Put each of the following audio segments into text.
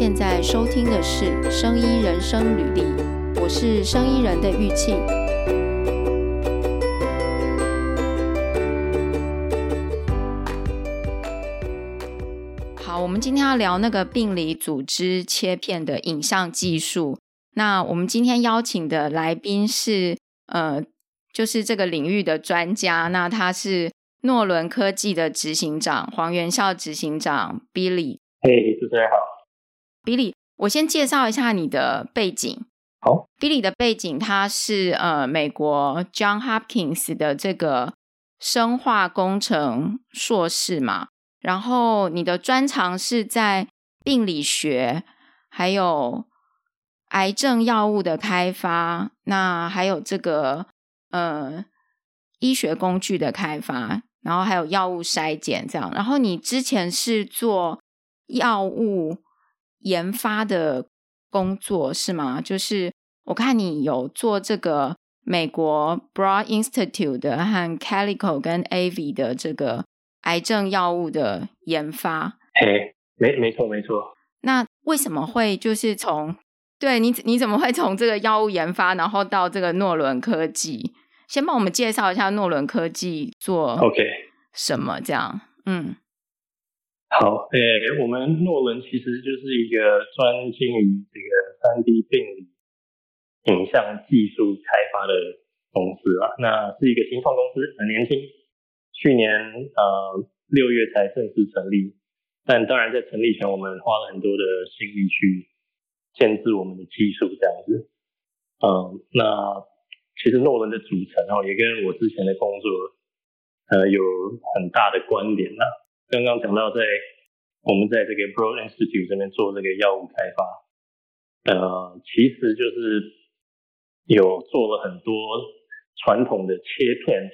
现在收听的是《生医人生履历》，我是生医人的玉庆。好，我们今天要聊那个病理组织切片的影像技术。那我们今天邀请的来宾是，呃，就是这个领域的专家。那他是诺伦科技的执行长黄元孝执行长 Billy。嘿，主持人好。Billy，我先介绍一下你的背景。好，Billy 的背景，他是呃美国 John Hopkins 的这个生化工程硕士嘛。然后你的专长是在病理学，还有癌症药物的开发，那还有这个呃医学工具的开发，然后还有药物筛检这样。然后你之前是做药物。研发的工作是吗？就是我看你有做这个美国 Broad Institute 的和 Calico 跟 AV 的这个癌症药物的研发。嘿，没没错没错。那为什么会就是从对你你怎么会从这个药物研发，然后到这个诺伦科技？先帮我们介绍一下诺伦科技做 OK 什么这样.嗯。好，诶、我们诺伦其实就是一个专精于这个三 D 病理影像技术开发的公司啊。那是一个新创公司，很年轻，去年呃六月才正式成立。但当然在成立前，我们花了很多的心力去建置我们的技术，这样子。嗯、那其实诺伦的组成哦，也跟我之前的工作呃有很大的关联呐、啊。刚刚讲到在我们在这个 Broad Institute 这边做这个药物开发，呃，其实就是有做了很多传统的切片，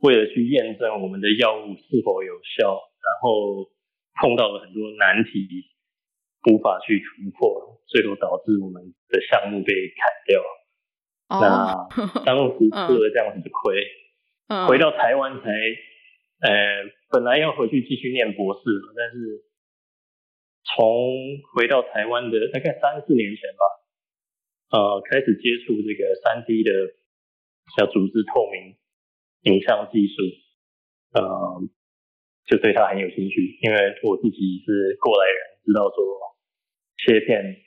为了去验证我们的药物是否有效，然后碰到了很多难题，无法去突破，最后导致我们的项目被砍掉。Oh. 那当时 吃了这样子的亏，uh. Uh. 回到台湾才。呃，本来要回去继续念博士，但是从回到台湾的大概三四年前吧，呃，开始接触这个三 D 的小组织透明影像技术，呃，就对它很有兴趣，因为我自己是过来人，知道说切片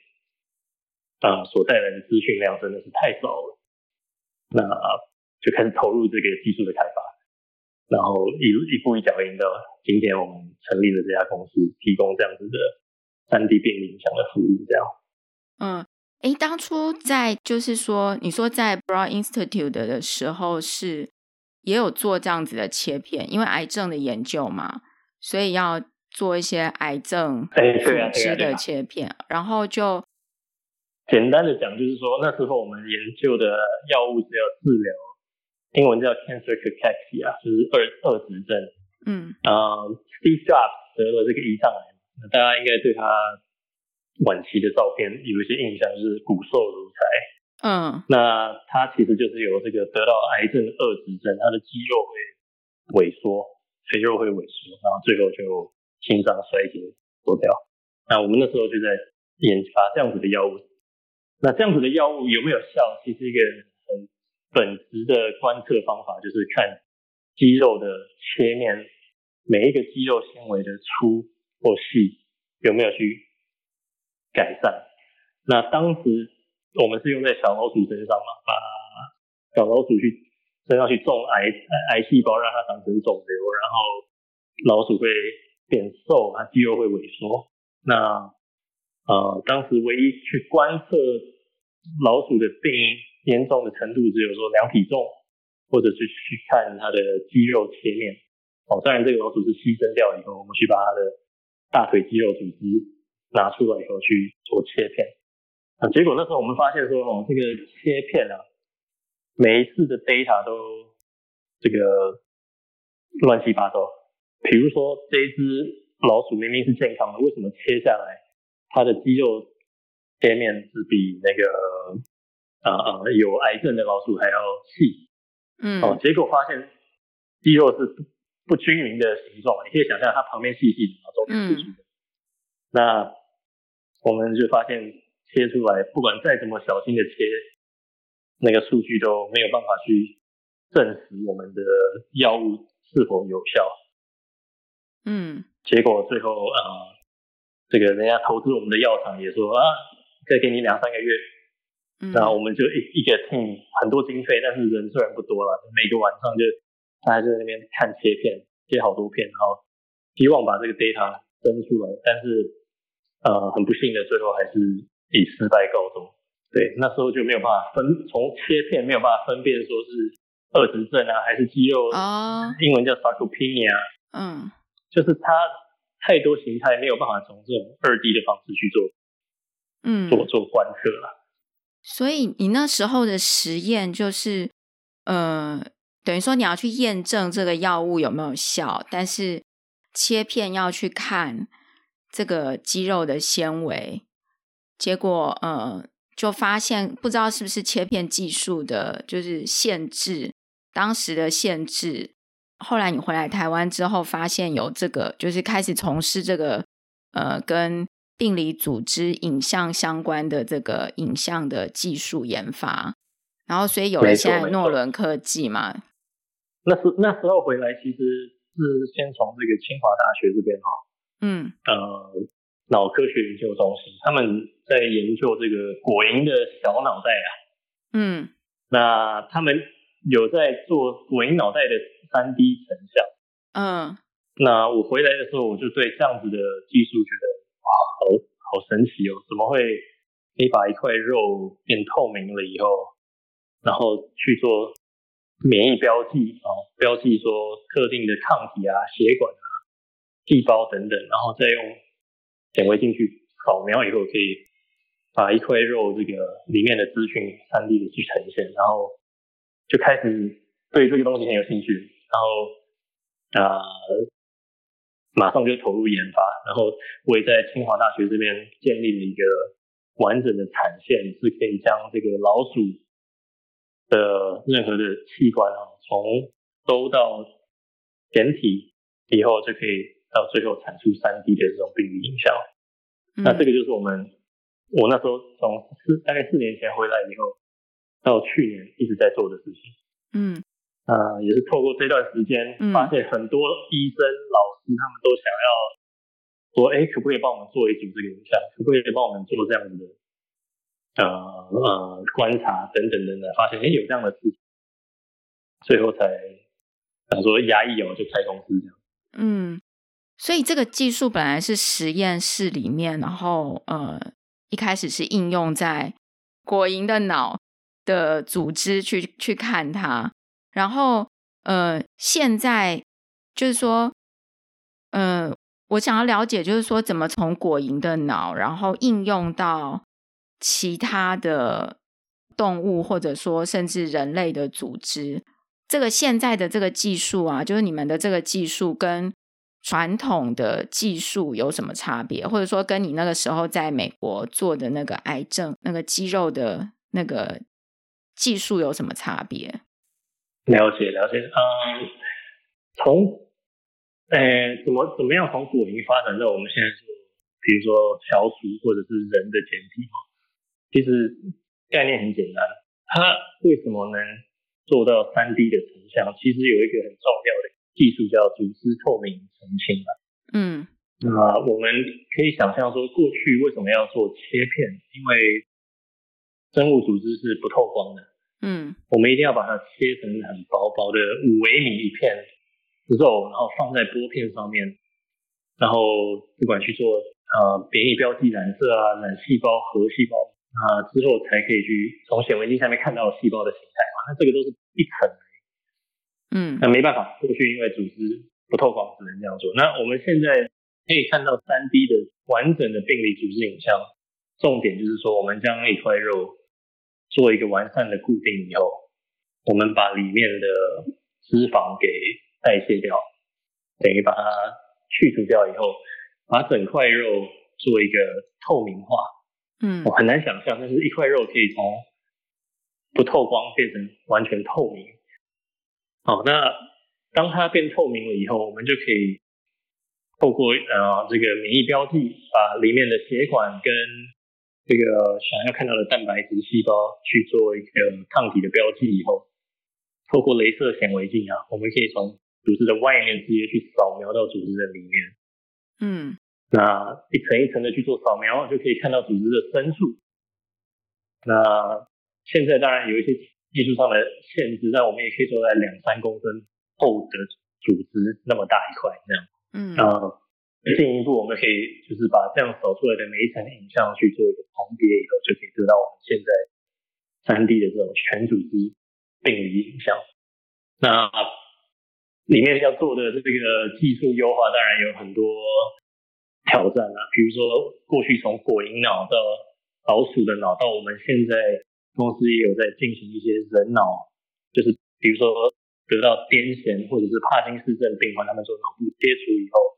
啊、所带来的资讯量真的是太少了，那就开始投入这个技术的开发。然后一一步一脚印的，今天我们成立了这家公司，提供这样子的三 D 病理影像的服务，这样。嗯，诶，当初在就是说，你说在 Broad Institute 的时候是也有做这样子的切片，因为癌症的研究嘛，所以要做一些癌症组织的切片，啊啊啊啊、然后就简单的讲，就是说那时候我们研究的药物是要治疗。英文叫 cancer cachexia，就是二二指症。嗯，啊、uh,，Steve Jobs 得了这个胰脏癌，那大家应该对他晚期的照片有一些印象，就是骨瘦如柴。嗯，那他其实就是有这个得到癌症二指症，他的肌肉会萎缩，肥肉会萎缩，然后最后就心脏衰竭死掉。那我们那时候就在研发这样子的药物。那这样子的药物有没有效？其实一个很。本质的观测方法就是看肌肉的切面，每一个肌肉纤维的粗或细有没有去改善。那当时我们是用在小老鼠身上嘛，把小老鼠去身上去种癌癌细胞，让它长成肿瘤，然后老鼠会变瘦，它肌肉会萎缩。那呃，当时唯一去观测老鼠的病因。严重的程度只有说量体重，或者是去看它的肌肉切面。哦，当然这个老鼠是牺牲掉以后，我们去把它的大腿肌肉组织拿出来以后去做切片。啊，结果那时候我们发现说，哦，这个切片啊，每一次的 data 都这个乱七八糟。比如说这一只老鼠明明是健康的，为什么切下来它的肌肉切面是比那个？啊啊、呃，有癌症的老鼠还要细，嗯，哦，结果发现肌肉是不不均匀的形状，你可以想象它旁边细细的，然后中间粗粗的。嗯、那我们就发现切出来，不管再怎么小心的切，那个数据都没有办法去证实我们的药物是否有效。嗯，结果最后啊、呃，这个人家投资我们的药厂也说啊，再给你两三个月。嗯，然后我们就一一个 team 很多经费，但是人虽然不多了，每个晚上就大家就在那边看切片，切好多片，然后希望把这个 data 分出来，但是。呃，很不幸的，最后还是以失败告终。对，那时候就没有办法分，从切片没有办法分辨说是二指症啊，还是肌肉啊，oh. 英文叫 sarcopenia。嗯，就是它太多形态没有办法从这种二 D 的方式去做，嗯，做做观测了。所以你那时候的实验就是，呃，等于说你要去验证这个药物有没有效，但是切片要去看。这个肌肉的纤维，结果呃，就发现不知道是不是切片技术的，就是限制，当时的限制。后来你回来台湾之后，发现有这个，就是开始从事这个呃，跟病理组织影像相关的这个影像的技术研发，然后所以有了现在诺伦科技嘛。那时那时候回来，其实是先从这个清华大学这边哈。嗯，呃，脑科学研究中心他们在研究这个果蝇的小脑袋啊。嗯，那他们有在做果蝇脑袋的三 D 成像。嗯，那我回来的时候，我就对这样子的技术觉得哇，好好神奇哦！怎么会可以把一块肉变透明了以后，然后去做免疫标记啊，标记说特定的抗体啊、血管啊。细胞等等，然后再用显微镜去扫描以后，可以把一块肉这个里面的资讯三 D 的去呈现，然后就开始对这个东西很有兴趣，然后啊、呃，马上就投入研发，然后我也在清华大学这边建立了一个完整的产线，是可以将这个老鼠的任何的器官啊，从都到简体以后就可以。到最后产出三 D 的这种病理影像，嗯，那这个就是我们我那时候从四大概四年前回来以后，到去年一直在做的事情。嗯，啊、呃，也是透过这段时间，发现很多医生、嗯、老师他们都想要说，哎，可不可以帮我们做一组这个影像？可不可以帮我们做这样子的呃呃观察等等等等？发现哎有这样的事情，最后才想说牙一咬就开公司这样。嗯。所以这个技术本来是实验室里面，然后呃一开始是应用在果蝇的脑的组织去去看它，然后呃现在就是说，呃我想要了解就是说怎么从果蝇的脑，然后应用到其他的动物或者说甚至人类的组织，这个现在的这个技术啊，就是你们的这个技术跟。传统的技术有什么差别？或者说，跟你那个时候在美国做的那个癌症、那个肌肉的那个技术有什么差别？了解，了解。嗯，从，呃，怎么怎么样从果蝇发展到我们现在做，比如说小鼠或者是人的简体，其实概念很简单。它为什么能做到三 D 的成像？其实有一个很重要的。技术叫组织透明澄清嘛，嗯，那我们可以想象说，过去为什么要做切片？因为生物组织是不透光的，嗯，我们一定要把它切成很薄薄的五微米一片肉，然后放在玻片上面，然后不管去做呃免疫标记染色啊、染细胞、核细胞啊、呃、之后，才可以去从显微镜下面看到细胞的形态嘛。那这个都是一层。嗯，那没办法，过去因为组织不透光，只能这样做。那我们现在可以看到三 D 的完整的病理组织影像，重点就是说，我们将一块肉做一个完善的固定以后，我们把里面的脂肪给代谢掉，等于把它去除掉以后，把整块肉做一个透明化。嗯，我很难想象，但是一块肉可以从不透光变成完全透明。好，那当它变透明了以后，我们就可以透过呃这个免疫标记，把里面的血管跟这个想要看到的蛋白质细胞去做一个抗体的标记以后，透过镭射显微镜啊，我们可以从组织的外面直接去扫描到组织的里面。嗯，那一层一层的去做扫描，就可以看到组织的深处。那现在当然有一些技术上的限制，但我们也可以做在两三公分厚的组织那么大一块这样。嗯，啊。进一步，我们可以就是把这样扫出来的每一层影像去做一个重叠以后，就可以得到我们现在三 D 的这种全组织病理影像。那里面要做的这个技术优化，当然有很多挑战啊。比如说，过去从果蝇脑到老鼠的脑，到我们现在公司也有在进行一些人脑，就是比如说得到癫痫或者是帕金斯症病患，他们做脑部切除以后。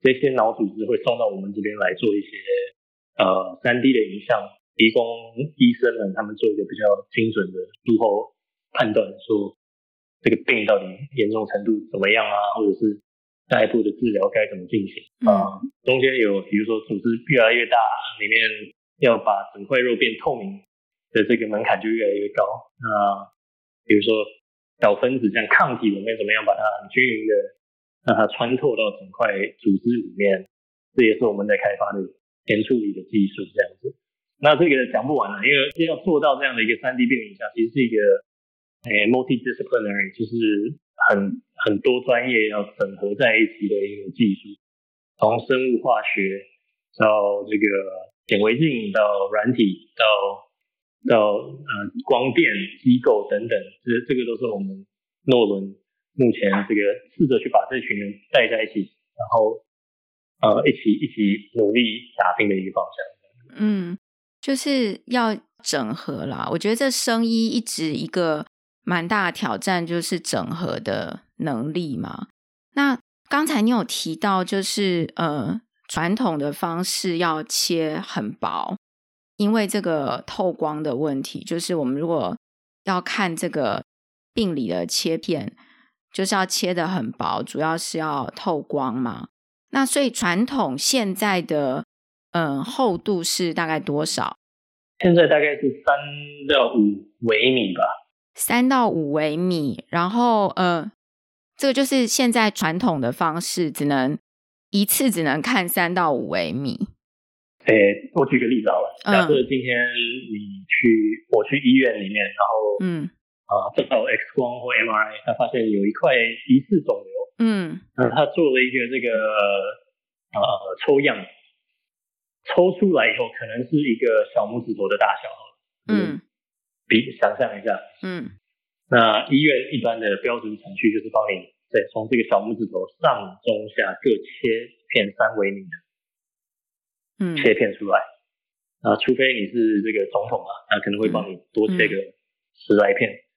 这些脑组织会送到我们这边来做一些呃三 D 的影像，提供医生们他们做一个比较精准的术后判断，说这个病到底严重程度怎么样啊，或者是下一步的治疗该怎么进行啊。中间有比如说组织越来越大，里面要把整块肉变透明的这个门槛就越来越高。那比如说小分子像抗体，我们怎么样把它很均匀的。让 它穿透到整块组织里面，这也是我们在开发的前处理的技术这样子。那这个讲不完了，因为要做到这样的一个三 D 病影像，其实是一个诶 multidisciplinary，就是很很多专业要整合在一起的一个技术，从生物化学到这个显微镜到软体到到呃光电机构等等，这这个都是我们诺伦。目前这个试着去把这群人带在一起，然后呃一起一起努力打拼的一个方向。嗯，就是要整合啦。我觉得这生医一直一个蛮大挑战，就是整合的能力嘛。那刚才你有提到，就是呃传统的方式要切很薄，因为这个透光的问题，就是我们如果要看这个病理的切片。就是要切的很薄，主要是要透光嘛。那所以传统现在的嗯厚度是大概多少？现在大概是三到五微米吧。三到五微米，然后呃，这个就是现在传统的方式，只能一次只能看三到五微米。诶、欸，我举个例子好了，假设今天你去，我去医院里面，然后嗯。啊，照 X 光或 MRI，他发现有一块疑似肿瘤。嗯，那他做了一个这个呃抽样，抽出来以后可能是一个小拇指头的大小。嗯，比想象一下。嗯，那医院一般的标准程序就是帮你对从这个小拇指头上中下各切片三微米的，嗯，切片出来。啊，除非你是这个总统啊，他可能会帮你多切个十来片。嗯嗯，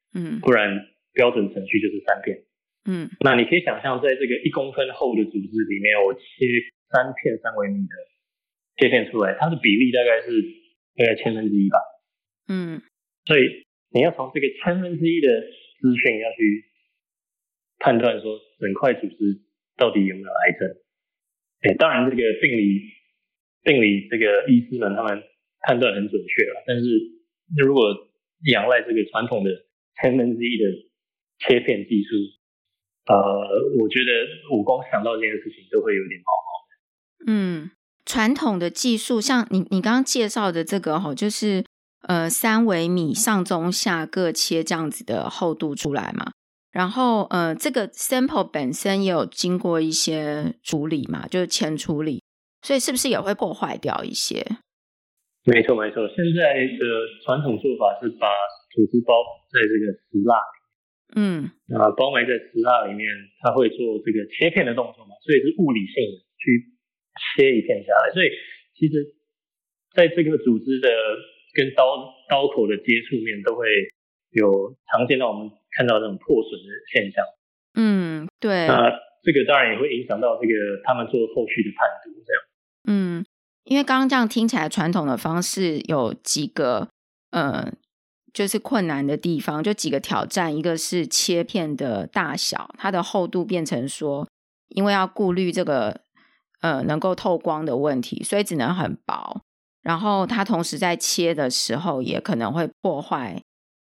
不然标准程序就是三片。嗯，那你可以想象，在这个一公分厚的组织里面，我切三片三微米的切片出来，它的比例大概是大概千分之一吧。嗯，所以你要从这个千分之一的资讯要去判断说整块组织到底有没有癌症。哎，当然这个病理病理这个医师们他们判断很准确了，但是如果仰赖这个传统的。千分之一的切片技术，呃，我觉得我光想到这件事情都会有点毛毛的。嗯，传统的技术，像你你刚刚介绍的这个哈，就是呃三微米上中下各切这样子的厚度出来嘛。然后呃，这个 sample 本身也有经过一些处理嘛，就是前处理，所以是不是也会破坏掉一些？没错没错，现在的传统做法是把组织包在这个石蜡里，嗯，啊，包埋在石蜡里面，它会做这个切片的动作嘛，所以是物理性的去切一片下来。所以其实在这个组织的跟刀刀口的接触面，都会有常见到我们看到那种破损的现象。嗯，对。那这个当然也会影响到这个他们做后续的判读，这样。嗯，因为刚刚这样听起来，传统的方式有几个，呃。就是困难的地方，就几个挑战，一个是切片的大小，它的厚度变成说，因为要顾虑这个呃能够透光的问题，所以只能很薄。然后它同时在切的时候，也可能会破坏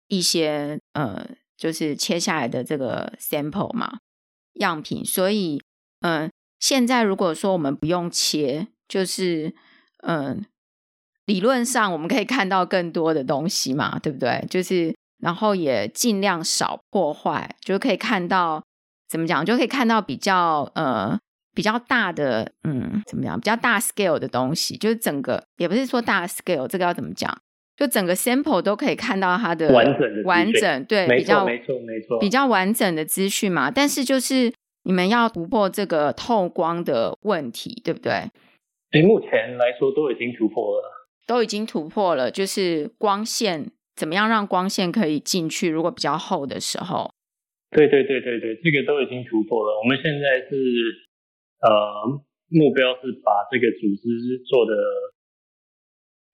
一些呃，就是切下来的这个 sample 嘛样品。所以，嗯、呃，现在如果说我们不用切，就是嗯、理论上我们可以看到更多的东西嘛，对不对？就是然后也尽量少破坏，就可以看到怎么讲，就可以看到比较呃。比较大的，嗯，怎么讲？比较大 scale 的东西，就是整个也不是说大 scale，这个要怎么讲？就整个 sample 都可以看到它的完整的完整，对，没错，比较没错，没错，比较完整的资讯嘛。但是就是你们要突破这个透光的问题，对不对？对，目前来说都已经突破了，都已经突破了。就是光线怎么样让光线可以进去？如果比较厚的时候，对对对对对，这个都已经突破了。我们现在是。呃，目标是把这个组织做的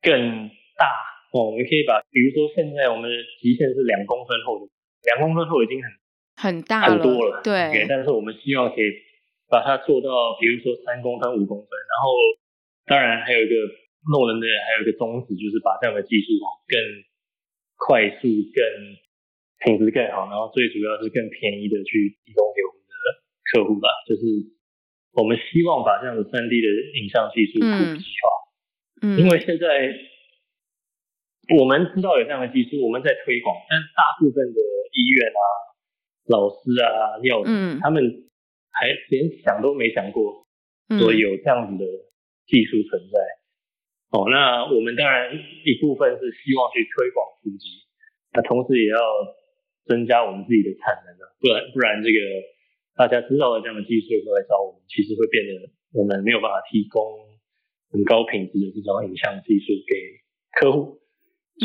更大哦。我们可以把，比如说现在我们的极限是两公分厚的，两公分厚已经很很大很多了，对。Okay, 但是我们希望可以把它做到，比如说三公分、五公分。然后，当然还有一个诺伦的，还有一个宗旨，就是把这样的技术更快速、更品质更好，然后最主要是更便宜的去提供给我们的客户吧，就是。我们希望把这样的三 D 的影像技术普及化，嗯，因为现在我们知道有这样的技术，我们在推广，但大部分的医院啊、老师啊、药嗯，他们还连想都没想过说有这样子的技术存在。哦，那我们当然一部分是希望去推广普及，那同时也要增加我们自己的产能啊，不然不然这个。大家知道了这样的技术会来找我们，其实会变得我们没有办法提供很高品质的这种影像技术给客户，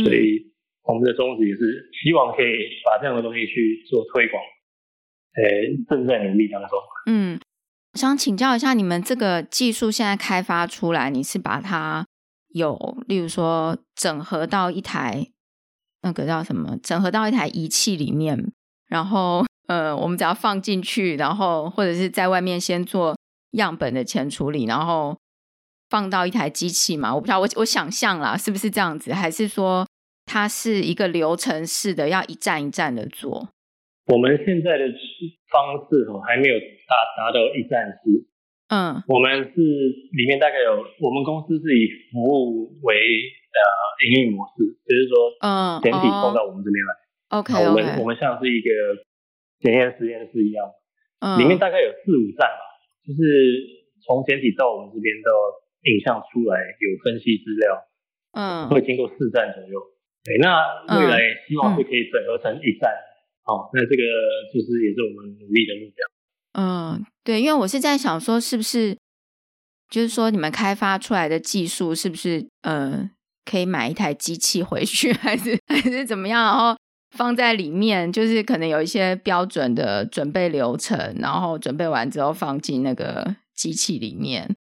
所以我们的宗旨也是希望可以把这样的东西去做推广，呃，正在努力当中。嗯，我想请教一下，你们这个技术现在开发出来，你是把它有，例如说整合到一台那个叫什么，整合到一台仪器里面，然后。呃，我们只要放进去，然后或者是在外面先做样本的前处理，然后放到一台机器嘛？我不知道，我我想象啦，是不是这样子？还是说它是一个流程式的，要一站一站的做？我们现在的方式哦，还没有达达到一站式。嗯，我们是里面大概有，我们公司是以服务为呃营运模式，就是说，嗯，检体送到我们这边来。OK，我们我们像是一个。检验实验室一样，嗯，里面大概有四五站吧，就是从检体到我们这边到影像出来有分析资料，嗯，会经过四站左右。对，那未来希望是可以整合成一站，哦，那这个就是也是我们努力的目标。嗯，对，因为我是在想说，是不是就是说你们开发出来的技术是不是呃可以买一台机器回去，还是还是怎么样？然后。放在里面，就是可能有一些标准的准备流程，然后准备完之后放进那个机器里面，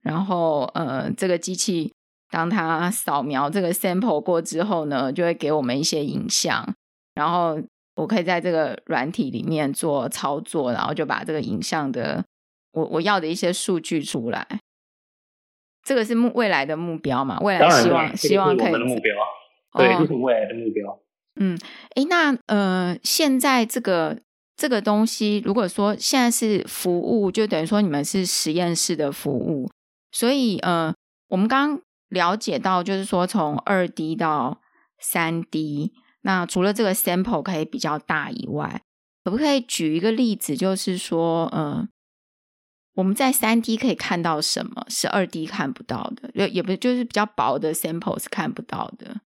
然后呃，这个机器当它扫描这个 sample 过之后呢，就会给我们一些影像，然后我可以在这个软体里面做操作，然后就把这个影像的我我要的一些数据出来。这个是目未来的目标嘛？未来希望希望可以。我们的目标，对，这是未来的目标。嗯，诶，那呃，现在这个这个东西，如果说现在是服务，就等于说你们是实验室的服务，所以呃，我们刚刚了解到，就是说从二 D 到三 D，那除了这个 sample 可以比较大以外，可不可以举一个例子，就是说，呃，我们在三 D 可以看到什么是二 D 看不到的？也也不就是比较薄的 sample 是看不到的。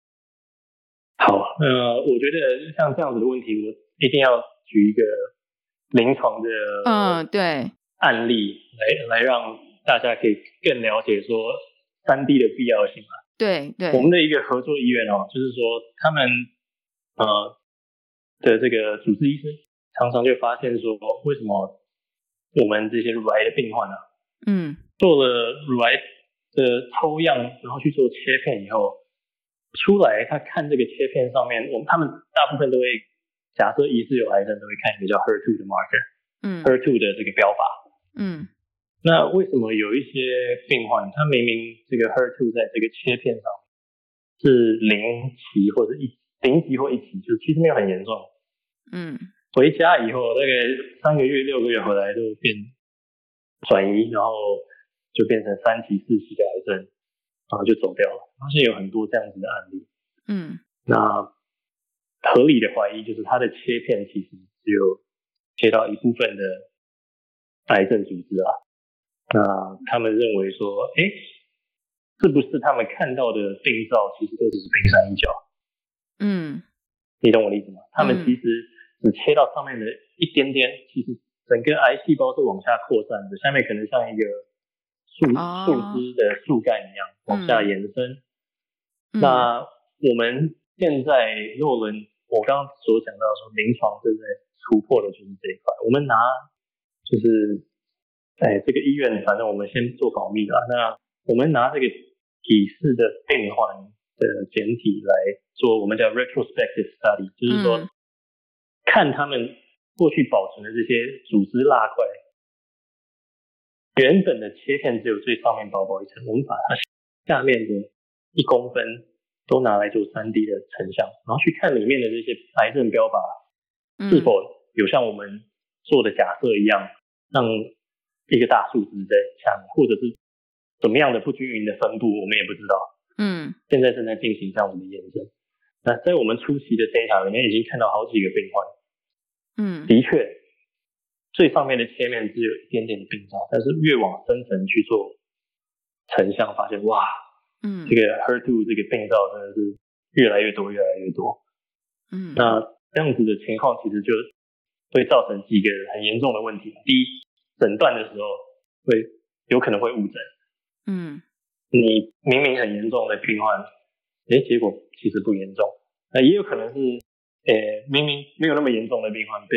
好，呃，我觉得像这样子的问题，我一定要举一个临床的嗯对案例来来让大家可以更了解说三 D 的必要性嘛。对对，我们的一个合作医院哦，就是说他们呃的这个主治医生常常就发现说，为什么我们这些乳癌的病患呢、啊，嗯，做了乳癌的抽样，然后去做切片以后。出来，他看这个切片上面，我们他们大部分都会假设疑似有癌症，都会看一个叫 HER2 的 marker，嗯，HER2 的这个标靶，嗯，那为什么有一些病患，他明明这个 HER2 在这个切片上是零期或者一零级或一级，就其实没有很严重。嗯，回家以后大概三个月、六个月回来就变转移，然后就变成三级、四级的癌症，然后就走掉了。发现有很多这样子的案例。嗯，那合理的怀疑就是他的切片其实只有切到一部分的癌症组织啊。那他们认为说，哎，是不是他们看到的病灶其实都只是冰山一角？嗯，你懂我的意思吗？他们其实只切到上面的一点点，嗯、其实整个癌细胞是往下扩散的，下面可能像一个树树枝的树干一样往下延伸。嗯、那我们现在诺伦，我刚刚所讲到说，临床正在突破的就是这一块。我们拿就是。哎，这个医院反正我们先做保密了。那我们拿这个体式的病患的简体来做，我们叫 retrospective study，就是说、嗯、看他们过去保存的这些组织蜡块，原本的切片只有最上面薄薄一层，我们把它下面的一公分都拿来做 3D 的成像，然后去看里面的这些癌症标靶是否有像我们做的假设一样让。一个大数值在下面，或者是怎么样的不均匀的分布，我们也不知道。嗯，现在正在进行这样子的验证。那在我们初期的 data 里面，已经看到好几个病患。嗯，的确，最上面的切面只有一点点的病灶，但是越往深层去做成像，发现哇，嗯，这个 HER2 这个病灶真的是越来越多，越来越多。嗯，那这样子的情况其实就会造成几个很严重的问题。第一，诊断的时候会有可能会误诊，嗯，你明明很严重的病患，哎，结果其实不严重，那也有可能是，诶，明明没有那么严重的病患被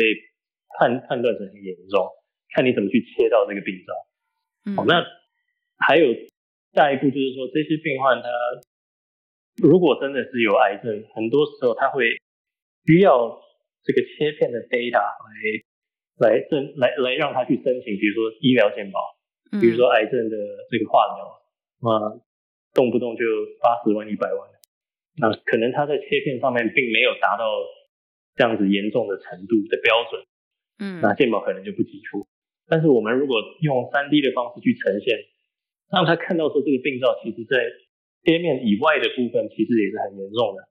判判断成很严重，看你怎么去切到这个病灶。嗯，好，那还有下一步就是说，这些病患他如果真的是有癌症，很多时候他会需要这个切片的 data 来。来证来来让他去申请，比如说医疗健保，比如说癌症的这个化疗，啊，动不动就八十万一百万，那可能他在切片上面并没有达到这样子严重的程度的标准，嗯，那健保可能就不给出。但是我们如果用三 D 的方式去呈现，让他看到说这个病灶其实在切面以外的部分其实也是很严重的，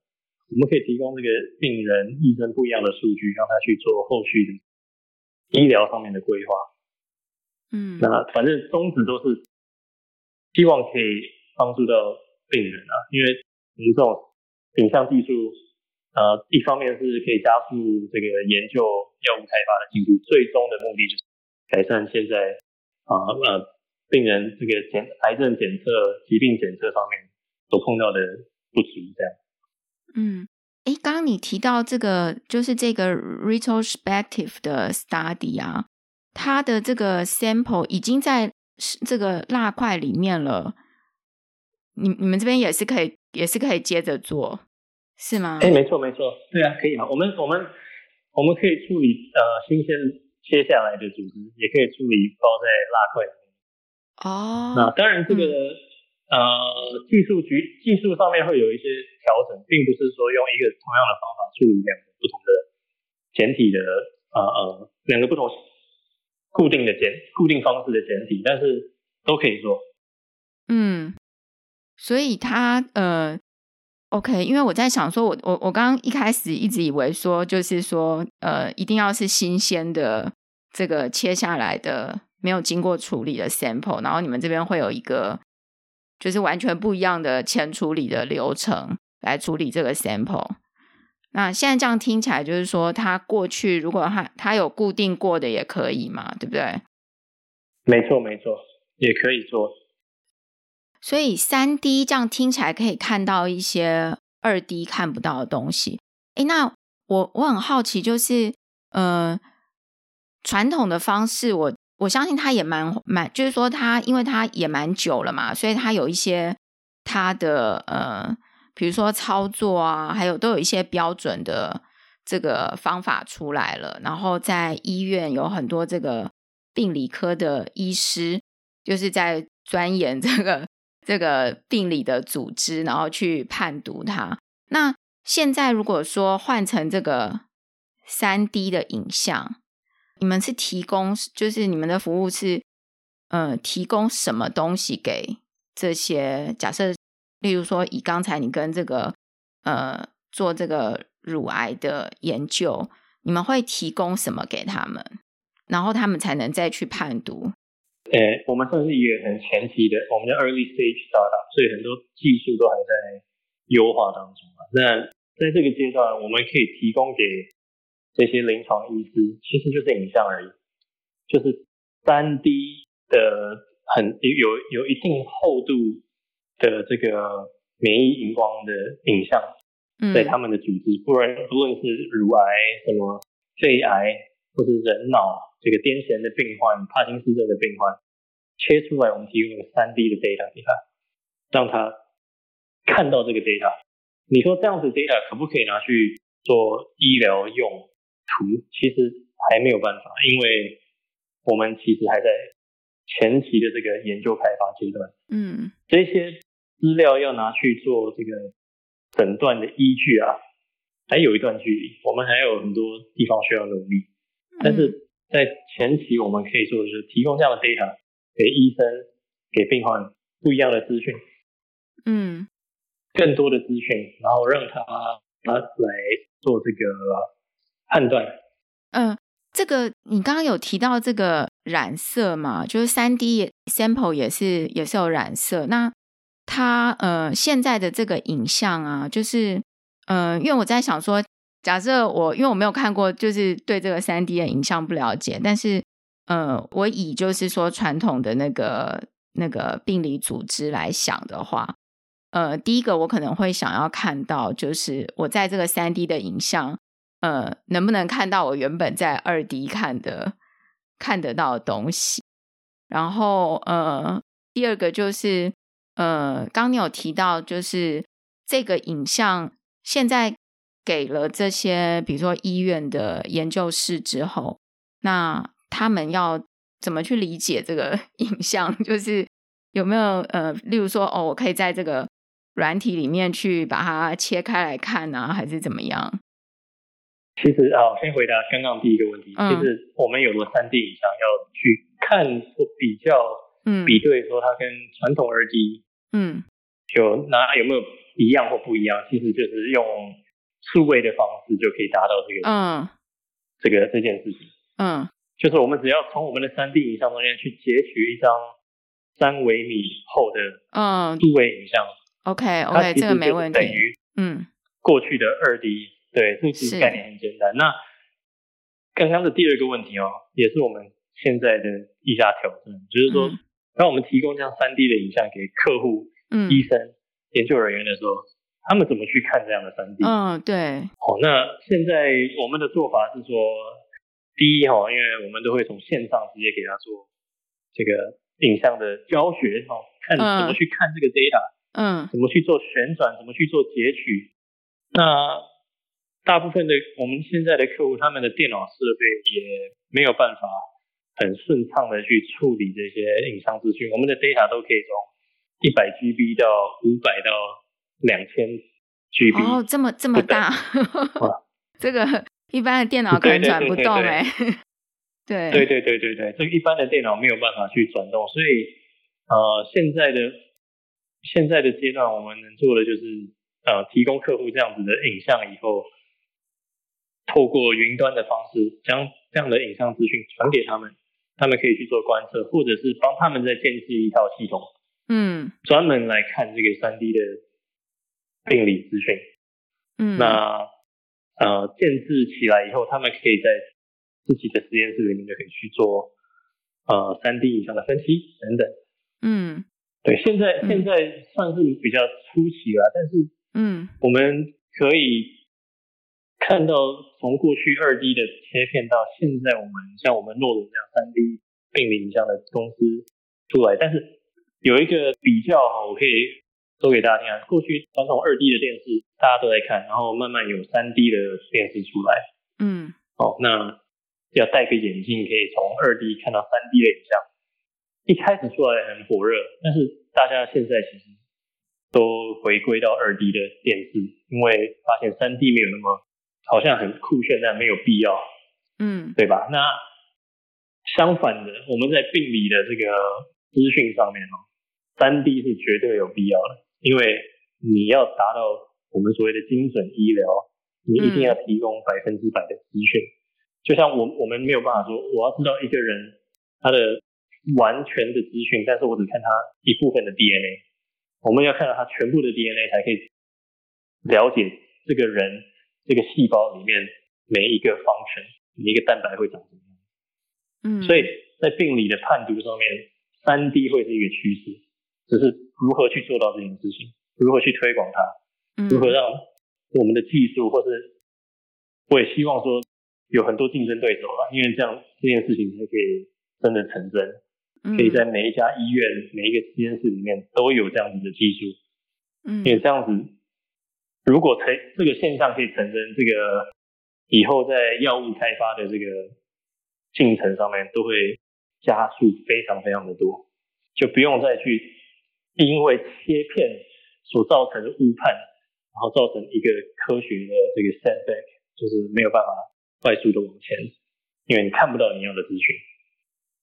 我们可以提供这个病人医生不一样的数据，让他去做后续的。医疗方面的规划，嗯，那反正宗旨都是希望可以帮助到病人啊，因为我们这种影像技术，呃，一方面是可以加速这个研究药物开发的进度，最终的目的就是改善现在啊呃病人这个检癌症检测、疾病检测方面所碰到的不足，这样，嗯。哎，刚刚你提到这个，就是这个 retrospective 的 study 啊，它的这个 sample 已经在这个蜡块里面了。你你们这边也是可以，也是可以接着做，是吗？哎，没错没错，对啊，可以啊。我们我们我们可以处理呃新鲜切下来的组织，也可以处理包在蜡块里面。哦，那当然这个。嗯呃，技术局技术上面会有一些调整，并不是说用一个同样的方法处理两个不同的简体的呃呃两个不同固定的简固定方式的简体，但是都可以做。嗯，所以他呃，OK，因为我在想说我，我我我刚刚一开始一直以为说，就是说呃，一定要是新鲜的这个切下来的没有经过处理的 sample，然后你们这边会有一个。就是完全不一样的前处理的流程来处理这个 sample。那现在这样听起来，就是说他过去如果他他有固定过的也可以嘛，对不对？没错，没错，也可以做。所以三 D 这样听起来可以看到一些二 D 看不到的东西。诶，那我我很好奇，就是呃，传统的方式我。我相信他也蛮蛮，就是说他，因为他也蛮久了嘛，所以他有一些他的呃，比如说操作啊，还有都有一些标准的这个方法出来了。然后在医院有很多这个病理科的医师就是在钻研这个这个病理的组织，然后去判读它。那现在如果说换成这个三 D 的影像，你们是提供，就是你们的服务是，呃，提供什么东西给这些？假设，例如说，以刚才你跟这个呃做这个乳癌的研究，你们会提供什么给他们，然后他们才能再去判读？呃，我们算是一个很前期的，我们叫 early stage 搭档所以很多技术都还在优化当中嘛。那在这个阶段，我们可以提供给这些临床医师，其实就是影像而已，就是三 D 的很有有一定厚度的这个免疫荧光的影像，在他们的组织，不然不论是乳癌、什么肺癌，或是人脑这个癫痫的病患、帕金斯症的病患，切出来，我们提供个三 D 的 data 给他，让他看到这个 data。你说这样子 data 可不可以拿去做医疗用途？其实还没有办法，因为我们其实还在前期的这个研究开发阶段。嗯，这些资料要拿去做这个诊断的依据啊，还有一段距离，我们还有很多地方需要努力。但是在前期，我们可以做的就是提供这样的 data 给医生、给病患不一样的资讯。嗯。更多的资讯，然后让他他来做这个判断。嗯、呃，这个你刚刚有提到这个染色嘛？就是三 D sample 也是也是有染色。那他呃现在的这个影像啊，就是嗯、呃，因为我在想说，假设我因为我没有看过，就是对这个三 D 的影像不了解，但是呃，我以就是说传统的那个那个病理组织来想的话。呃，第一个我可能会想要看到，就是我在这个三 D 的影像，呃，能不能看到我原本在二 D 看的看得到的东西？然后，呃，第二个就是，呃，刚你有提到，就是这个影像现在给了这些，比如说医院的研究室之后，那他们要怎么去理解这个 影像？就是有没有呃，例如说，哦，我可以在这个软体里面去把它切开来看呢、还是怎么样？其实啊，我先回答刚刚第一个问题，嗯、就是我们有了三 D 影像，要去看或比较，嗯，比对说它跟传统二 D，嗯，就那有没有一样或不一样？其实就是用数位的方式就可以达到这个，嗯，这个这件事情，嗯，就是我们只要从我们的三 D 影像中间去截取一张三微米厚的，嗯，数位影像。OK OK，这个没问题。等于嗯，过去的二 D，嗯、对，这个其实概念很简单。那刚刚的第二个问题哦，也是我们现在的一大挑战，就是说，嗯、当我们提供这样三 D 的影像给客户、嗯、医生、研究人员的时候，他们怎么去看这样的三 D？嗯，对。好，那现在我们的做法是说，第一哈，因为我们都会从线上直接给他做这个影像的教学哈，看怎么去看这个 data。嗯，怎么去做旋转？怎么去做截取？那大部分的我们现在的客户，他们的电脑设备也没有办法很顺畅的去处理这些影像资讯。我们的 data 都可以从一百 GB 到五百到两千 GB。哦，这么这么大，这个一般的电脑可能转不动 哎。对对对对对对，这个一般的电脑没有办法去转动，所以呃，现在的。现在的阶段，我们能做的就是，呃，提供客户这样子的影像以后，透过云端的方式，将这样的影像资讯传给他们，他们可以去做观测，或者是帮他们再建置一套系统，嗯，专门来看这个三 D 的病理资讯，嗯，那呃，建制起来以后，他们可以在自己的实验室里面就可以去做，呃，三 D 影像的分析等等，嗯。对，现在现在算是比较初期了，嗯、但是嗯，我们可以看到从过去二 D 的切片到现在我们像我们诺鲁这样三 D 病理影像的公司出来，但是有一个比较哈，我可以说给大家听啊。过去传统二 D 的电视大家都在看，然后慢慢有三 D 的电视出来，嗯，哦，那要戴个眼镜可以从二 D 看到三 D 的影像。一开始出来很火热，但是大家现在其实都回归到二 D 的电视，因为发现三 D 没有那么好像很酷炫，但没有必要，嗯，对吧？那相反的，我们在病理的这个资讯上面哦，三 D 是绝对有必要的，因为你要达到我们所谓的精准医疗，你一定要提供百分之百的资讯。嗯、就像我我们没有办法说，我要知道一个人他的。完全的资讯，但是我只看他一部分的 DNA，我们要看到他全部的 DNA 才可以了解这个人这个细胞里面每一个 function，每一个蛋白会长什么样。嗯，所以在病理的判读上面，三 D 会是一个趋势，只是如何去做到这件事情，如何去推广它，如何让我们的技术，或是我也希望说有很多竞争对手了，因为这样这件事情才可以真的成真。可以在每一家医院、每一个实验室里面都有这样子的技术，嗯，因为这样子，如果成这个现象可以成真，这个以后在药物开发的这个进程上面都会加速非常非常的多，就不用再去因为切片所造成的误判，然后造成一个科学的这个 setback，就是没有办法快速的往前，因为你看不到你要的资讯。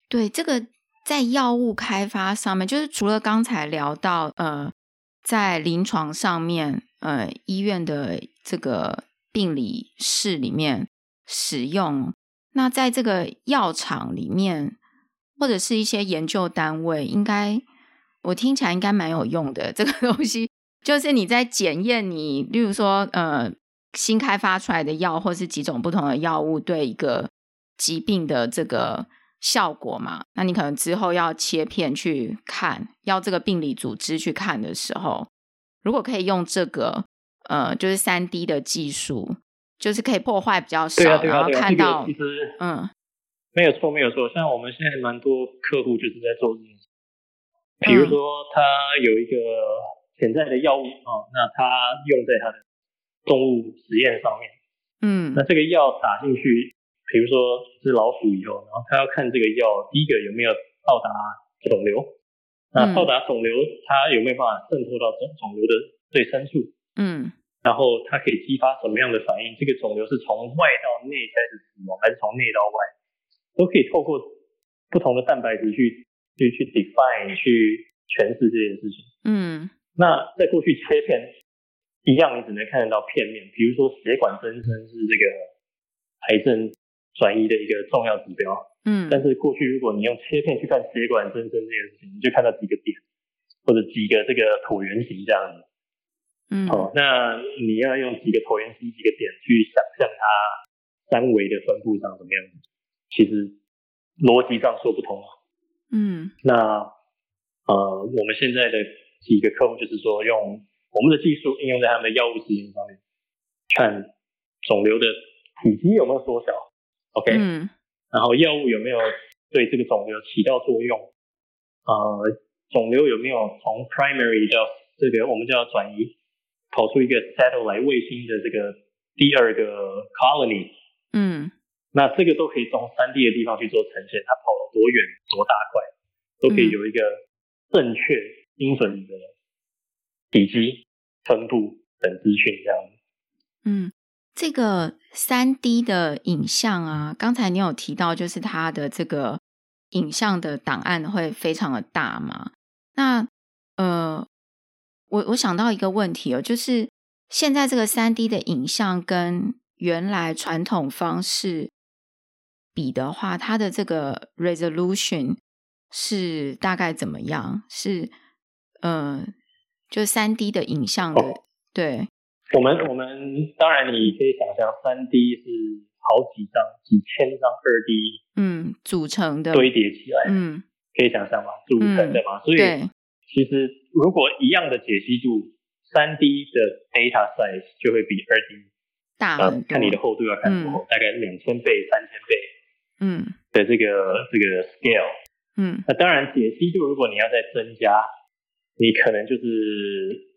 对这个。在药物开发上面，就是除了刚才聊到，呃，在临床上面，呃，医院的这个病理室里面使用，那在这个药厂里面，或者是一些研究单位，应该我听起来应该蛮有用的。这个东西就是你在检验你，例如说，呃，新开发出来的药，或是几种不同的药物对一个疾病的这个。效果嘛，那你可能之后要切片去看，要这个病理组织去看的时候，如果可以用这个呃，就是三 D 的技术，就是可以破坏比较少，对啊对啊、然后看到，这个、其实嗯，没有错没有错，像我们现在蛮多客户就是在做这件事，比如说他有一个潜在的药物啊、哦，那他用在他的动物实验上面，嗯，那这个药打进去。比如说是老鼠以后，然后他要看这个药，第一个有没有到达肿瘤，那到达肿瘤，它有没有办法渗透到肿肿瘤的最深处？嗯，然后它可以激发什么样的反应？这个肿瘤是从外到内开始死亡，还是从内到外？都可以透过不同的蛋白质去去去 define 去诠释这件事情。嗯，那在过去切片一样，你只能看得到片面。比如说血管增生是这个癌症。转移的一个重要指标，嗯，但是过去如果你用切片去看血管增生这件事情，你就看到几个点或者几个这个椭圆形这样子，嗯，哦，那你要用几个椭圆形几个点去想象它三维的分布长怎么样子，其实逻辑上说不通，嗯，那呃，我们现在的几个客户就是说用我们的技术应用在他们的药物实验上面，看肿瘤的体积有没有缩小。OK，嗯，然后药物有没有对这个肿瘤起到作用？呃，肿瘤有没有从 primary 到这个我们叫转移，跑出一个 satellite 卫星的这个第二个 colony？嗯，那这个都可以从 3D 的地方去做呈现，它跑了多远、多大块，都可以有一个正确、精准的体积、分布等资讯这样子。嗯。这个三 D 的影像啊，刚才你有提到，就是它的这个影像的档案会非常的大嘛？那呃，我我想到一个问题哦，就是现在这个三 D 的影像跟原来传统方式比的话，它的这个 resolution 是大概怎么样？是呃，就三 D 的影像的，哦、对。我们我们当然你可以想象，三 D 是好几张、几千张二 D 嗯组成的堆叠起来，嗯，可以想象吗？组成的嘛，嗯、所以其实如果一样的解析度，三 D 的 data size 就会比二 D 大、呃，看你的厚度要看多厚，嗯、大概两千倍、三千倍，嗯的这个这个 scale，嗯，那当然解析度如果你要再增加，你可能就是。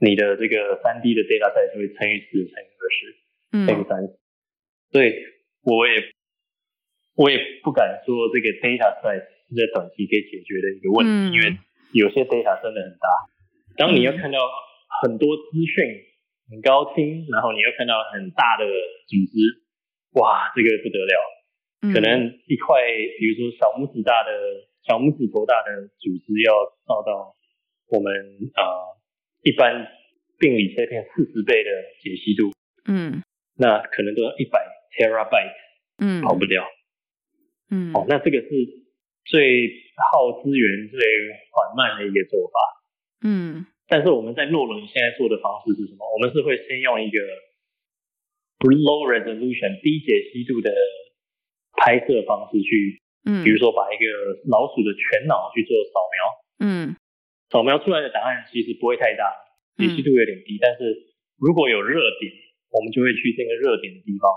你的这个三 D 的 data size 会乘以十，乘以二十，乘以三十。所以我也我也不敢说这个 data size 是在短期可以解决的一个问题，嗯、因为有些 data 真的很大。当你要看到很多资讯很高清，然后你又看到很大的组织，哇，这个不得了，嗯、可能一块，比如说小拇指大的、小拇指头大的组织要照到我们啊、呃、一般病理切片四十倍的解析度，嗯，那可能都要一百 terabyte，嗯，跑不掉，嗯，哦，那这个是最耗资源、最缓慢的一个做法，嗯。但是我们在诺伦现在做的方式是什么？我们是会先用一个 low resolution 低解析度的拍摄方式去，嗯，比如说把一个老鼠的全脑去做扫描，嗯，扫描出来的答案其实不会太大，解析度有点低，嗯，但是如果有热点，我们就会去这个热点的地方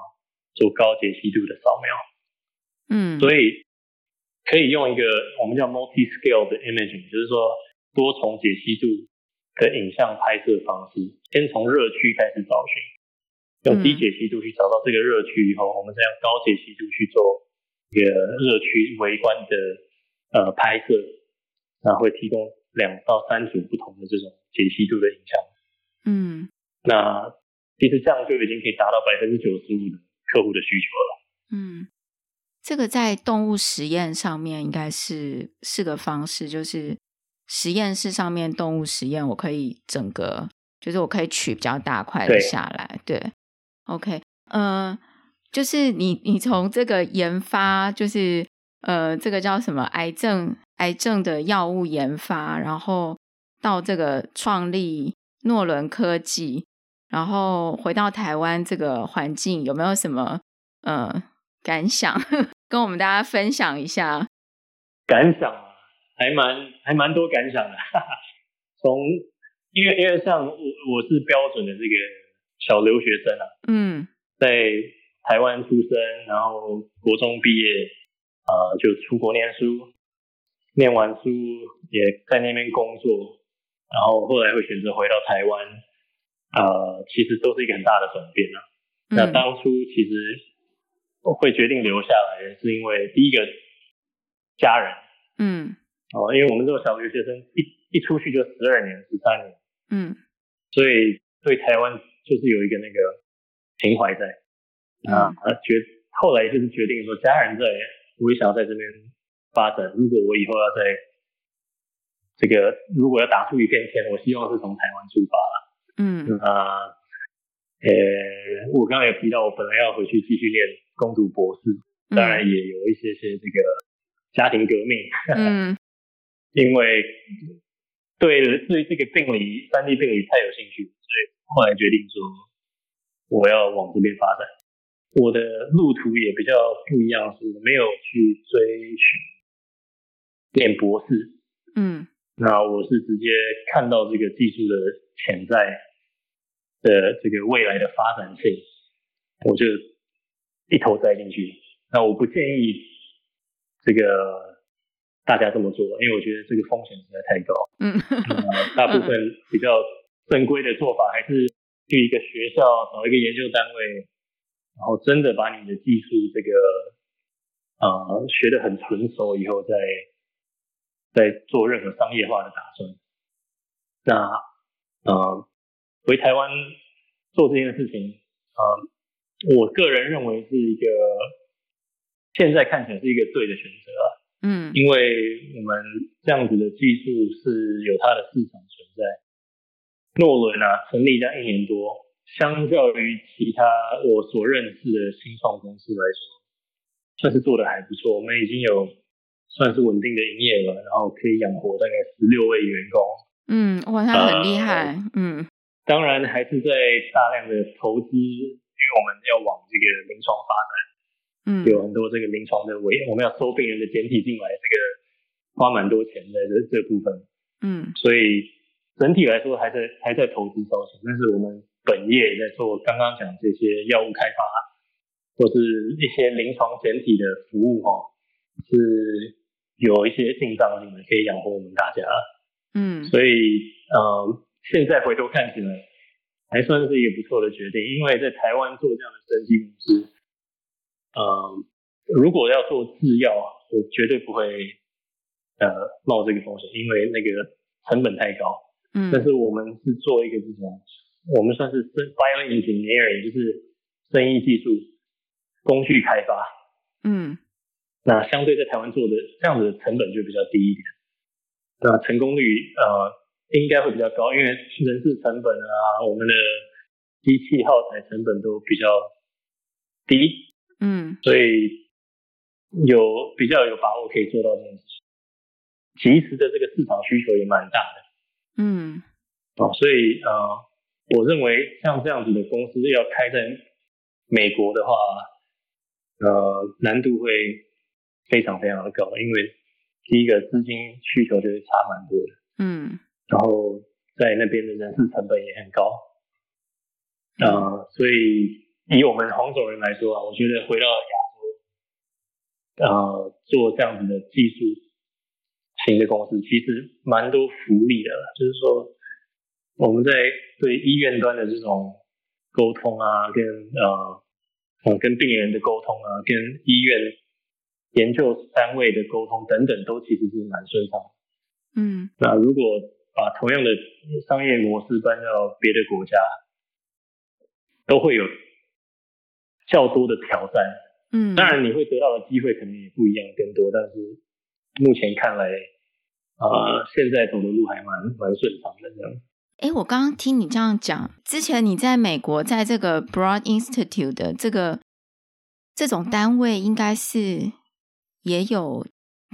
做高解析度的扫描，嗯，所以可以用一个我们叫 multi scale 的 imaging，就是说多重解析度。的影像拍摄方式，先从热区开始找寻，用低解析度去找到这个热区以后，嗯、我们再用高解析度去做一个热区围观的呃拍摄，然后会提供两到三组不同的这种解析度的影像。嗯，那其实这样就已经可以达到百分之九十五的客户的需求了。嗯，这个在动物实验上面应该是是个方式，就是。实验室上面动物实验，我可以整个就是我可以取比较大块的下来，对，对，OK，嗯、呃，就是你你从这个研发，就是呃，这个叫什么癌症癌症的药物研发，然后到这个创立诺伦科技，然后回到台湾这个环境，有没有什么呃感想，跟我们大家分享一下？感想。还蛮还蛮多感想的，哈哈，从因为因为像我我是标准的这个小留学生啊，嗯，在台湾出生，然后国中毕业，呃，就出国念书，念完书也在那边工作，然后后来会选择回到台湾，呃，其实都是一个很大的转变啊。嗯、那当初其实我会决定留下来，是因为第一个家人，嗯。哦，因为我们这个小留学生一一出去就十二年、十三年，嗯，所以对台湾就是有一个那个情怀在，嗯、啊，决后来就是决定说家人在，我也想要在这边发展。如果我以后要在这个如果要打出一片天，我希望是从台湾出发了，嗯啊，呃，我刚刚也提到，我本来要回去继续念攻读博士，当然也有一些些这个家庭革命，嗯。因为对对这个病理、三 D 病理太有兴趣，所以后来决定说我要往这边发展。我的路途也比较不一样，是我没有去追寻念博士。嗯，那我是直接看到这个技术的潜在的这个未来的发展性，我就一头栽进去。那我不建议这个。大家这么做，因为我觉得这个风险实在太高。嗯，大部分比较正规的做法还是去一个学校找一个研究单位，然后真的把你的技术这个呃学得很纯熟以后，再再做任何商业化的打算。那呃回台湾做这件事情，呃，我个人认为是一个现在看起来是一个对的选择啊。嗯，因为我们这样子的技术是有它的市场存在。诺伦啊，成立这样一年多，相较于其他我所认识的新创公司来说，算是做的还不错。我们已经有算是稳定的营业额，然后可以养活大概十六位员工。嗯，哇，他很厉害。呃、嗯，当然还是在大量的投资，因为我们要往这个临床发展。嗯，有很多这个临床的维，我们要收病人的简体进来，这个花蛮多钱的这这部分。嗯，所以整体来说还在还在投资招生，但是我们本业在做刚刚讲这些药物开发，或是一些临床整体的服务哈，是有一些进账进来可以养活我们大家。嗯，所以呃，现在回头看起来还算是一个不错的决定，因为在台湾做这样的生技公司。呃，如果要做制药，我绝对不会呃冒这个风险，因为那个成本太高。嗯，但是我们是做一个这种，我们算是生 bioengineering，就是生意技术工具开发。嗯，那相对在台湾做的这样子的成本就比较低一点，那成功率呃应该会比较高，因为人事成本啊，我们的机器耗材成本都比较低。嗯，所以有比较有把握可以做到这件事情，其实的这个市场需求也蛮大的。嗯，哦，所以呃，我认为像这样子的公司要开在美国的话，呃，难度会非常非常的高，因为第一个资金需求就会差蛮多的。嗯，然后在那边的人事成本也很高。呃，所以。以我们黄种人来说啊，我觉得回到亚洲，呃，做这样子的技术型的公司，其实蛮多福利的。就是说，我们在对医院端的这种沟通啊，跟呃，呃，跟病人的沟通啊，跟医院研究单位的沟通等等，都其实是蛮顺畅。嗯，那如果把同样的商业模式搬到别的国家，都会有。较多的挑战，嗯，当然你会得到的机会可能也不一样，更多。但是目前看来，呃，现在走的路还蛮蛮顺畅的这样。哎，我刚刚听你这样讲，之前你在美国在这个 Broad Institute 的这个这种单位，应该是也有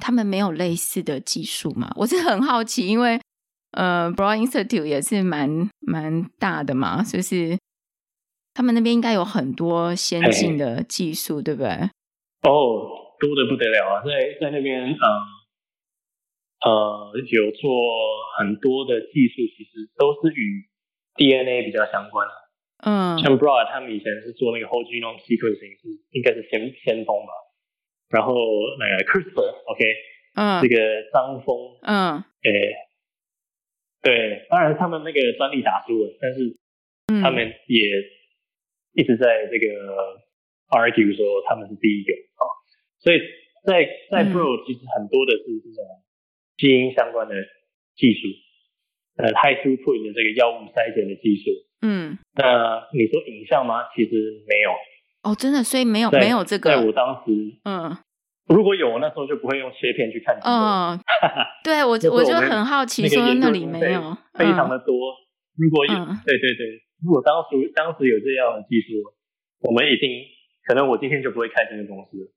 他们没有类似的技术嘛？我是很好奇，因为呃，Broad Institute 也是蛮蛮大的嘛，是不是？他们那边应该有很多先进的技术，对不对？哦，多得不得了啊！在在那边，嗯呃，有做很多的技术，其实都是与 DNA 比较相关的。嗯，像 Broad 他们以前是做那个 whole genome sequencing，是应该是先先锋吧。然后那个 CRISPR，OK，嗯，这个张峰，嗯，诶，对，当然他们那个专利打输了，但是他们也。一直在这个 argue 说他们是第一个啊，所以在在 Broad 其实很多的是这种基因相关的技术，呃，high throughput 的这个药物筛检的技术，嗯，那你说影像吗？其实没有。哦，真的，所以没有没有这个，在我当时，嗯，如果有，我那时候就不会用切片去看，嗯，对我我就很好奇，说那里没有，非常的多，如果有，对对对。如果当时当时有这样的技术，我们已经可能我今天就不会开这个公司了，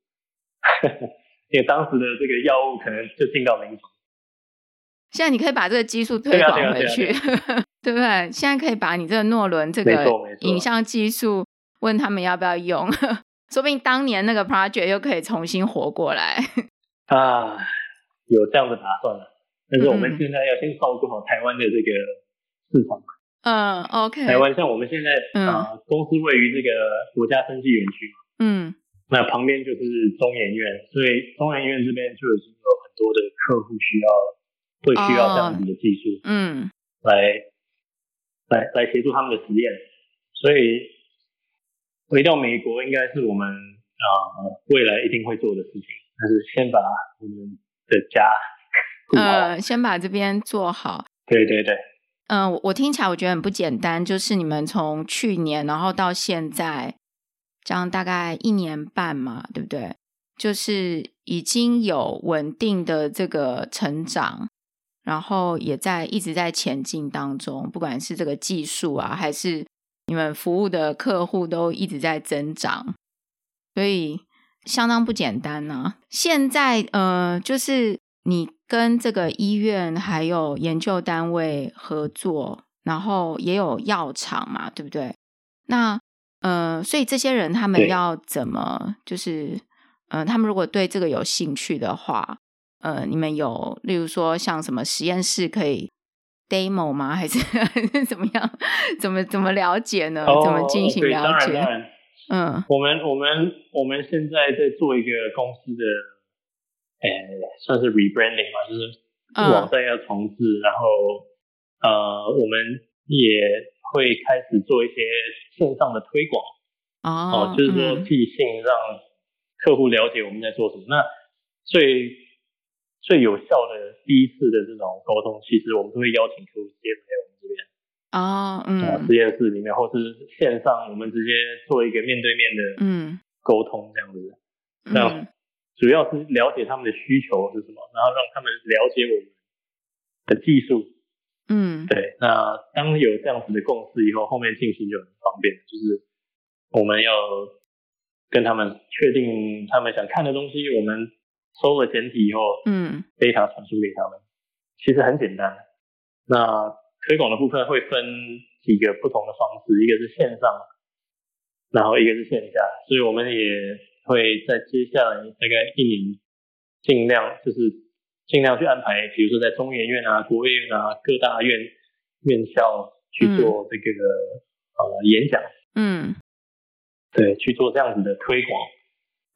因为当时的这个药物可能就进到临床。现在你可以把这个技术推广回去，对不对？现在可以把你这个诺伦这个影像技术问他们要不要用，说不定当年那个 project 又可以重新活过来。啊，有这样的打算了，但是我们现在要先照顾好台湾的这个市场。嗯，OK。台湾像我们现在啊，公司位于这个国家生技园区，嗯，那旁边就是中研院，所以中研院这边就已经有很多的客户需要，会需要这样子的技术，嗯，来来来协助他们的实验，所以回到美国应该是我们啊未来一定会做的事情，但是先把我们的家，呃，先把这边做好，对对对。嗯，我听起来我觉得很不简单，就是你们从去年然后到现在这样大概一年半嘛，对不对？就是已经有稳定的这个成长，然后也在一直在前进当中，不管是这个技术啊，还是你们服务的客户都一直在增长，所以相当不简单呢、啊。现在呃，就是你。跟这个医院还有研究单位合作，然后也有药厂嘛，对不对？那呃，所以这些人他们要怎么，就是呃，他们如果对这个有兴趣的话，呃，你们有例如说像什么实验室可以 demo 吗？还是怎么样？怎么怎么了解呢？哦、怎么进行了解？嗯，我们我们我们现在在做一个公司的。诶，算是 rebranding 嘛，就是网站要重置，嗯、然后呃，我们也会开始做一些线上的推广，哦，就是说寄信让客户了解我们在做什么。嗯、那最最有效的第一次的这种沟通，其实我们都会邀请客户直接来我们这边啊，嗯，实验室里面，或是线上，我们直接做一个面对面的嗯沟通这样子，这样主要是了解他们的需求是什么，然后让他们了解我们的技术，嗯，对，那当有这样子的共识以后，后面进行就很方便，就是我们要跟他们确定他们想看的东西，我们。收了简体以后，嗯，data 传输给他们，其实很简单。那推广的部分会分几个不同的方式，一个是线上，然后一个是线下。所以我们也会在接下来大概一年，尽量就是尽量去安排，比如说在中研院啊、国卫院啊、各大院院校去做这个、嗯、呃演讲，嗯，对，去做这样子的推广。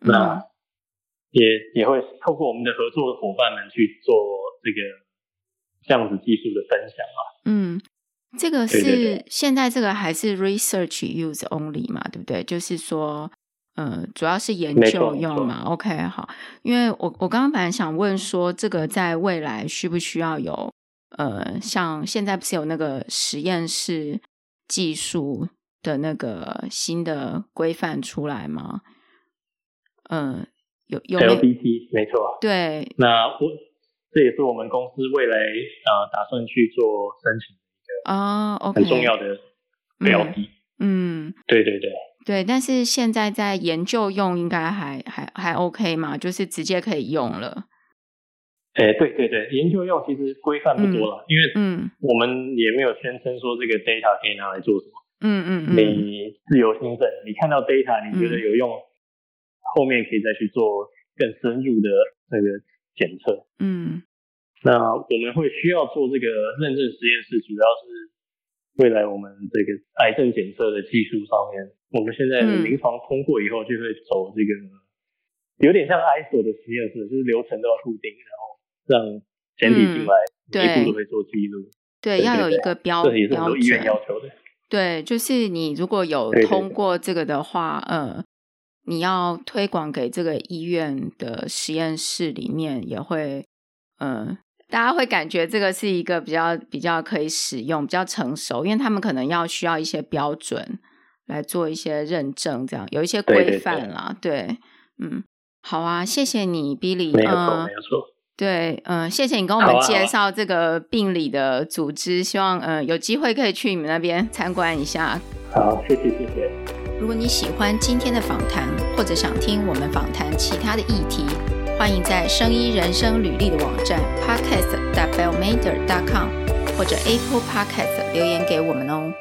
那。嗯也也会透过我们的合作的伙伴们去做这个这样子技术的分享啊。嗯，这个是现在这个还是 research use only 嘛，对不对？就是说，呃，主要是研究用嘛。OK，好，因为我我刚刚本来想问说，这个在未来需不需要有呃，像现在不是有那个实验室技术的那个新的规范出来吗？嗯、呃。有有 LBT 没错，对，那我这也是我们公司未来打算去做申请的一个啊很重要的标的，嗯，对对对。对，但是现在在研究用应该还还还 OK 嘛，就是直接可以用了。哎，对对对，研究用其实规范不多了，嗯、因为嗯，我们也没有宣称说这个 data 可以拿来做什么，嗯嗯嗯，你自由心证，你看到 data 你觉得有用。嗯后面可以再去做更深入的那个检测。嗯，那我们会需要做这个认证实验室，主要是未来我们这个癌症检测的技术上面，我们现在临床通过以后，就会走这个、嗯、有点像 ISO 的实验室，就是流程都要固定，然后让检体进来，每一步都会做记录。对，要有一个标准，这也是很多医院要求的。对，就是你如果有通过这个的话，对对对呃。你要推广给这个医院的实验室里面，也会，嗯，大家会感觉这个是一个比较比较可以使用、比较成熟，因为他们可能要需要一些标准来做一些认证，这样有一些规范啦。对，对，对，对，嗯，好啊，谢谢你，Billy，没有错，没有错。对，嗯，谢谢你跟我们介绍这个病理的组织，希望嗯有机会可以去你们那边参观一下。好，谢谢，谢谢。如果你喜欢今天的访谈，或者想听我们访谈其他的议题，欢迎在声音人生履历的网站 podcast.bellmader.com 或者 Apple Podcast 留言给我们哦。